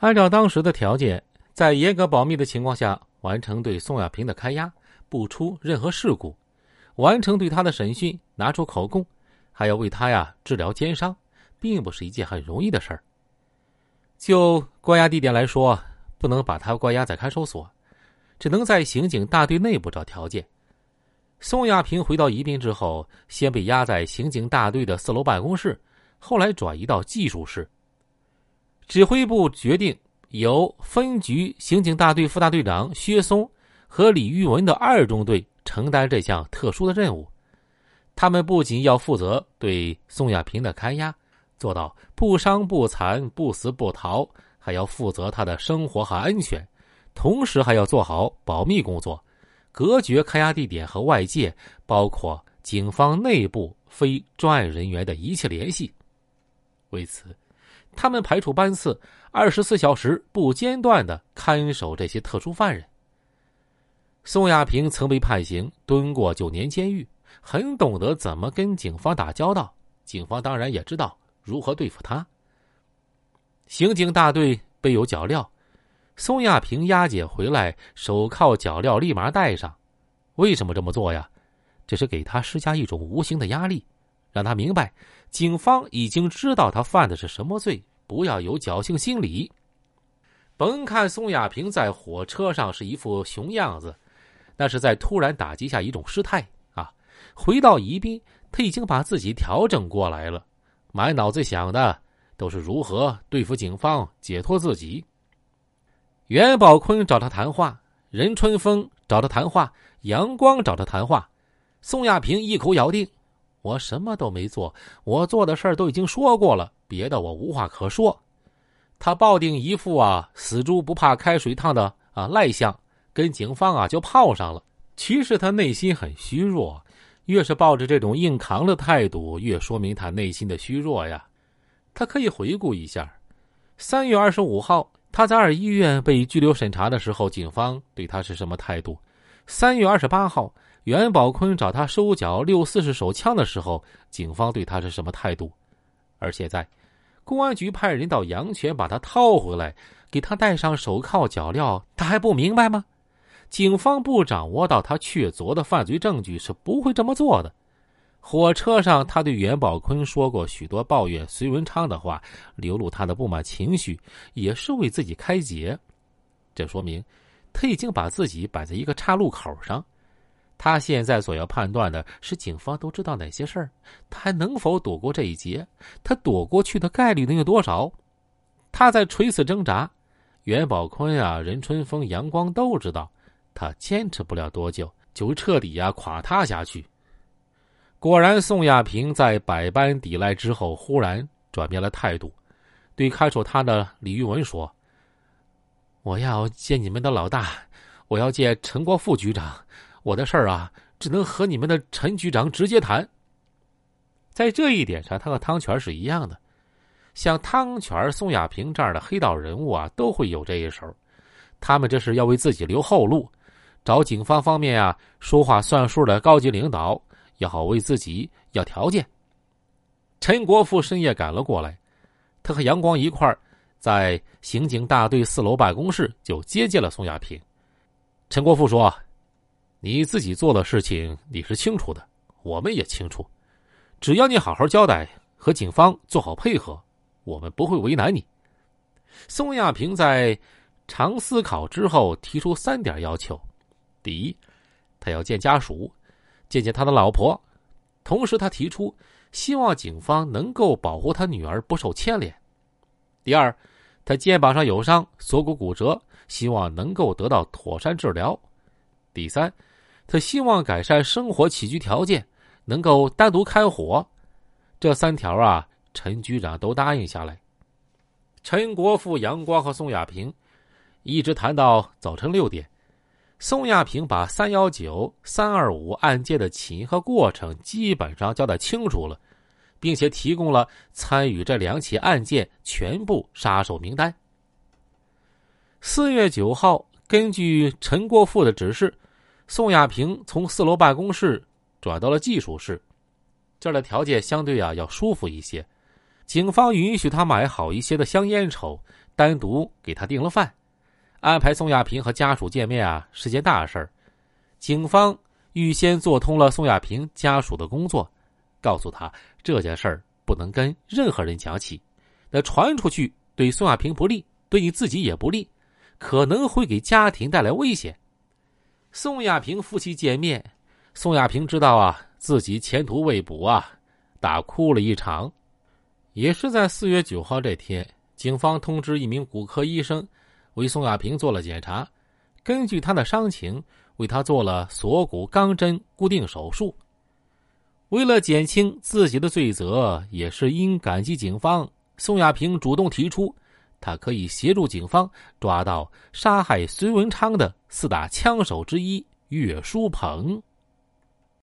按照当时的条件，在严格保密的情况下完成对宋亚平的开押，不出任何事故，完成对他的审讯，拿出口供，还要为他呀治疗奸伤，并不是一件很容易的事儿。就关押地点来说，不能把他关押在看守所，只能在刑警大队内部找条件。宋亚平回到宜宾之后，先被押在刑警大队的四楼办公室，后来转移到技术室。指挥部决定由分局刑警大队副大队长薛松和李玉文的二中队承担这项特殊的任务。他们不仅要负责对宋亚平的看押，做到不伤不残、不死不逃，还要负责他的生活和安全，同时还要做好保密工作。隔绝看押地点和外界，包括警方内部非专案人员的一切联系。为此，他们排除班次，二十四小时不间断的看守这些特殊犯人。宋亚平曾被判刑，蹲过九年监狱，很懂得怎么跟警方打交道。警方当然也知道如何对付他。刑警大队备有脚镣。宋亚平押解回来，手铐脚镣立马戴上。为什么这么做呀？这是给他施加一种无形的压力，让他明白警方已经知道他犯的是什么罪，不要有侥幸心理。甭看宋亚平在火车上是一副熊样子，那是在突然打击下一种失态啊。回到宜宾，他已经把自己调整过来了，满脑子想的都是如何对付警方，解脱自己。袁宝坤找他谈话，任春风找他谈话，杨光找他谈话，宋亚平一口咬定：“我什么都没做，我做的事儿都已经说过了，别的我无话可说。”他抱定一副啊死猪不怕开水烫的啊赖相，跟警方啊就泡上了。其实他内心很虚弱，越是抱着这种硬扛的态度，越说明他内心的虚弱呀。他可以回顾一下，三月二十五号。他在二医院被拘留审查的时候，警方对他是什么态度？三月二十八号，袁宝坤找他收缴六四式手枪的时候，警方对他是什么态度？而现在，公安局派人到阳泉把他套回来，给他戴上手铐脚镣，他还不明白吗？警方不掌握到他确凿的犯罪证据，是不会这么做的。火车上，他对袁宝坤说过许多抱怨隋文昌的话，流露他的不满情绪，也是为自己开解。这说明他已经把自己摆在一个岔路口上。他现在所要判断的是，警方都知道哪些事儿，他还能否躲过这一劫？他躲过去的概率能有多少？他在垂死挣扎。袁宝坤啊，任春风、杨光都知道，他坚持不了多久，就彻底呀垮塌下去。果然，宋亚平在百般抵赖之后，忽然转变了态度，对看守他的李玉文说：“我要见你们的老大，我要见陈国富局长。我的事儿啊，只能和你们的陈局长直接谈。”在这一点上，他和汤泉是一样的。像汤泉、宋亚平这样的黑道人物啊，都会有这一手。他们这是要为自己留后路，找警方方面啊说话算数的高级领导。也好为自己要条件。陈国富深夜赶了过来，他和杨光一块儿在刑警大队四楼办公室就接见了宋亚平。陈国富说：“你自己做的事情你是清楚的，我们也清楚。只要你好好交代，和警方做好配合，我们不会为难你。”宋亚平在长思考之后提出三点要求：第一，他要见家属。见见他的老婆，同时他提出希望警方能够保护他女儿不受牵连。第二，他肩膀上有伤，锁骨骨折，希望能够得到妥善治疗。第三，他希望改善生活起居条件，能够单独开火。这三条啊，陈局长都答应下来。陈国富、杨光和宋亚平一直谈到早晨六点。宋亚平把三幺九、三二五案件的起因和过程基本上交代清楚了，并且提供了参与这两起案件全部杀手名单。四月九号，根据陈国富的指示，宋亚平从四楼办公室转到了技术室，这儿的条件相对啊要舒服一些，警方允许他买好一些的香烟抽，单独给他订了饭，安排宋亚平和家属见面啊是件大事儿。警方预先做通了宋亚平家属的工作，告诉他这件事儿不能跟任何人讲起，那传出去对宋亚平不利，对你自己也不利，可能会给家庭带来危险。宋亚平夫妻见面，宋亚平知道啊自己前途未卜啊，大哭了一场。也是在四月九号这天，警方通知一名骨科医生为宋亚平做了检查，根据他的伤情，为他做了锁骨钢针固定手术。为了减轻自己的罪责，也是因感激警方，宋亚平主动提出，他可以协助警方抓到杀害孙文昌的四大枪手之一岳书鹏。